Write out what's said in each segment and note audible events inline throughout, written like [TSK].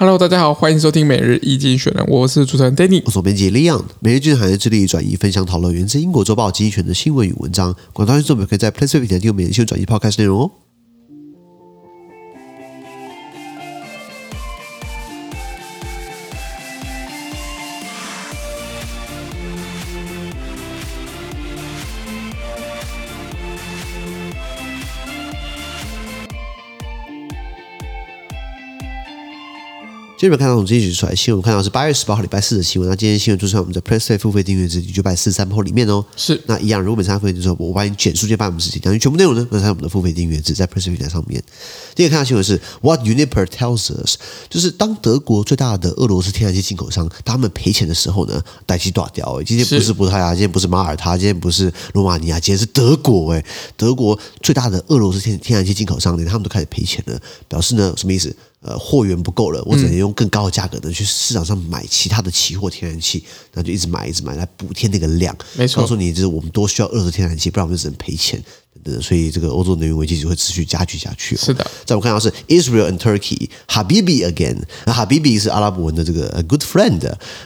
Hello，大家好，欢迎收听每日一经选，我是主持人 Danny，我是编辑 Leon。每日资讯行业致力转移分享讨论源自英国周报经济选的新闻与文章。广大听众朋友可以在 PressPlay 平台订阅每日新闻转移 Podcast 内容哦。今天我们看到从经济学出来新闻，我看到是八月十八号礼拜四的新闻。那今天新闻就是在我们的 PressPlay 付费订阅制九百四十三号里面哦。是，那一样，如果每次付费的时候，我帮你简述这八分之几，讲全部内容呢，那在我们的付费订阅制在 PressPlay 平台上面。第一个看到新闻是 What Uniper tells us，就是当德国最大的俄罗斯天然气进口商他们赔钱的时候呢，代志大条。今天不是葡萄牙，今天不是马耳他，今天不是罗马尼亚，今天是德国。哎，德国最大的俄罗斯天天然气进口商呢，他们都开始赔钱了，表示呢什么意思？呃，货源不够了，我只能用更高的价格呢去市场上买其他的期货天然气，那就一直买，一直买来补贴那个量。没错，告诉你，就是我们多需要俄罗斯天然气，不然我们就只能赔钱。所以这个欧洲能源危机就会持续加剧下去。是的，在我们看到是 Israel and Turkey Habibi again，那 Habibi 是阿拉伯文的这个 good friend，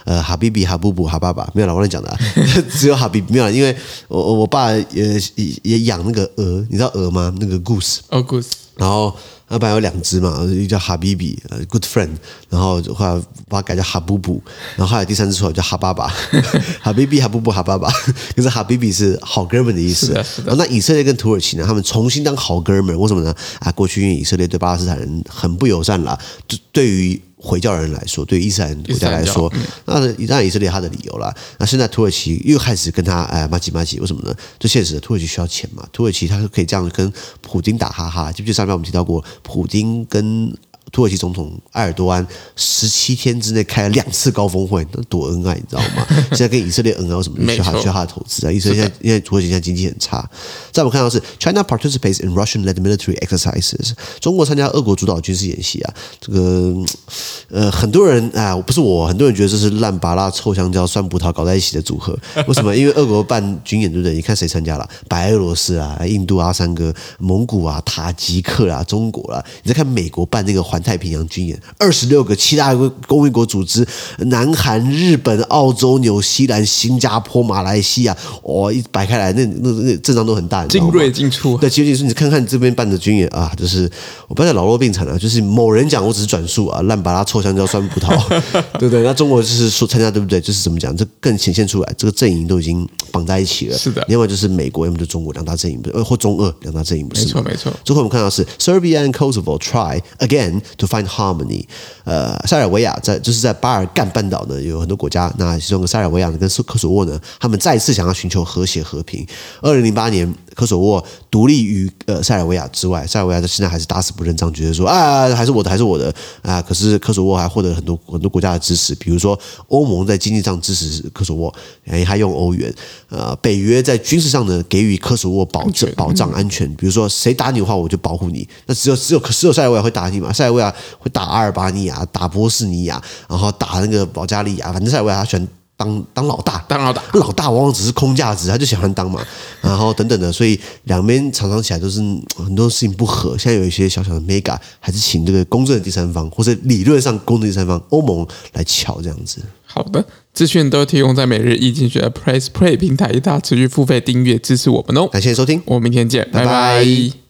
呃，Habibi 哈布布哈爸爸没有了，我跟你讲的、啊，[LAUGHS] 只有 Habibi 没有了，因为我我爸也也养那个鹅，你知道鹅吗？那个 goose，哦、oh,，goose，然后。那本来有两只嘛，一个叫哈比比，呃，good friend，然后后来把它改叫哈布布，然后后来第三只出来叫哈爸爸，[LAUGHS] 哈比比哈布布哈爸爸，可是哈比比是好哥们的意思。是的，是的。然后那以色列跟土耳其呢，他们重新当好哥们，为什么呢？啊，过去因为以色列对巴勒斯坦人很不友善啦，就对于。回教人来说，对伊斯兰国家来说，那当然以色列他的理由啦。那现在土耳其又开始跟他哎麻吉麻吉，为什么呢？最现实的，土耳其需要钱嘛。土耳其他是可以这样跟普京打哈哈。记不记得上面我们提到过，普京跟。土耳其总统埃尔多安十七天之内开了两次高峰会，那多恩爱，你知道吗？现在跟以色列恩爱，为什么需要他需要他的投资啊？以色列现在因为土耳其现在经济很差。在我们看到是 China participates in Russian-led military exercises，中国参加俄国主导军事演习啊。这个呃，很多人啊，不是我，很多人觉得这是烂芭乐、臭香蕉、酸葡萄搞在一起的组合。[LAUGHS] 为什么？因为俄国办军演，对不对？你看谁参加了？白俄罗斯啊，印度阿三哥、蒙古啊、塔吉克啊、中国啦。你再看美国办那个环太平洋军演，二十六个七大工业国组织，南韩、日本、澳洲、纽西兰、新加坡、马来西亚，哦，一摆开来，那那那阵仗都很大，精锐尽出。对，其实你是你看看这边办的军演啊，就是我不要再老弱病残了，就是某人讲，我只是转述啊，烂芭拉、臭香蕉、酸葡萄，[LAUGHS] 对不对？那中国就是说参加，对不对？就是怎么讲，这更显现出来，这个阵营都已经 [TSK] 绑在一起了。是的。另外就是美国，要么就中国两大阵营，呃，或中俄两大阵营，不是？没错，没错。最后我们看到是 Serbia and Kosovo try again to find harmony，呃，塞尔维亚在就是在巴尔干半岛呢，有很多国家，那其中塞尔维亚跟科索沃呢，他们再次想要寻求和谐和平。二零零八年，科索沃独立于呃塞尔维亚之外，塞尔维亚到现在还是打死不认账，觉得说啊还是我的还是我的啊，可是科索沃还获得很多很多国家的支持，比如说欧盟在经济上支持科索沃，哎，还用欧元，呃，北约在军事上呢给予科索沃保证保障安全，比如说谁打你的话，我就保护你。那只有只有只有塞尔维亚会打你嘛？塞尔维亚会打阿尔巴尼亚，打波斯尼亚，然后打那个保加利亚，反正塞尔维亚他喜欢当当老大，当老大，老大往往只是空架子，他就喜欢当嘛，然后等等的，所以两边常常起来都是很多事情不合。现在有一些小小的 mega，还是请这个公正的第三方，或者理论上公正第三方欧盟来瞧这样子。好的，资讯都提供在每日易经济学人 PressPlay 平台，大家持续付费订阅支持我们哦。感谢收听，我们明天见，拜拜。拜拜。